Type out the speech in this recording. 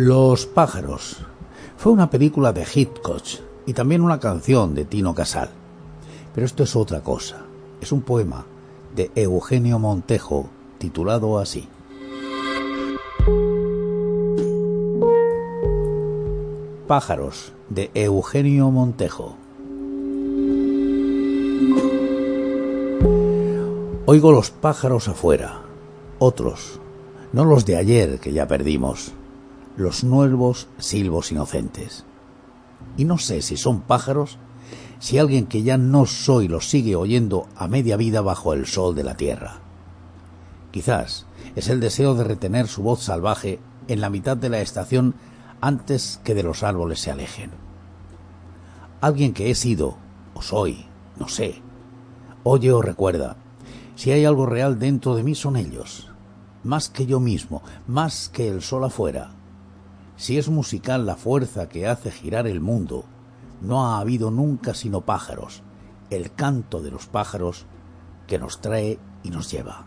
Los pájaros. Fue una película de Hitchcock y también una canción de Tino Casal. Pero esto es otra cosa. Es un poema de Eugenio Montejo titulado así. Pájaros de Eugenio Montejo. Oigo los pájaros afuera, otros, no los de ayer que ya perdimos los nuevos silbos inocentes. Y no sé si son pájaros, si alguien que ya no soy los sigue oyendo a media vida bajo el sol de la tierra. Quizás es el deseo de retener su voz salvaje en la mitad de la estación antes que de los árboles se alejen. Alguien que he sido, o soy, no sé, oye o recuerda, si hay algo real dentro de mí son ellos, más que yo mismo, más que el sol afuera, si es musical la fuerza que hace girar el mundo, no ha habido nunca sino pájaros, el canto de los pájaros que nos trae y nos lleva.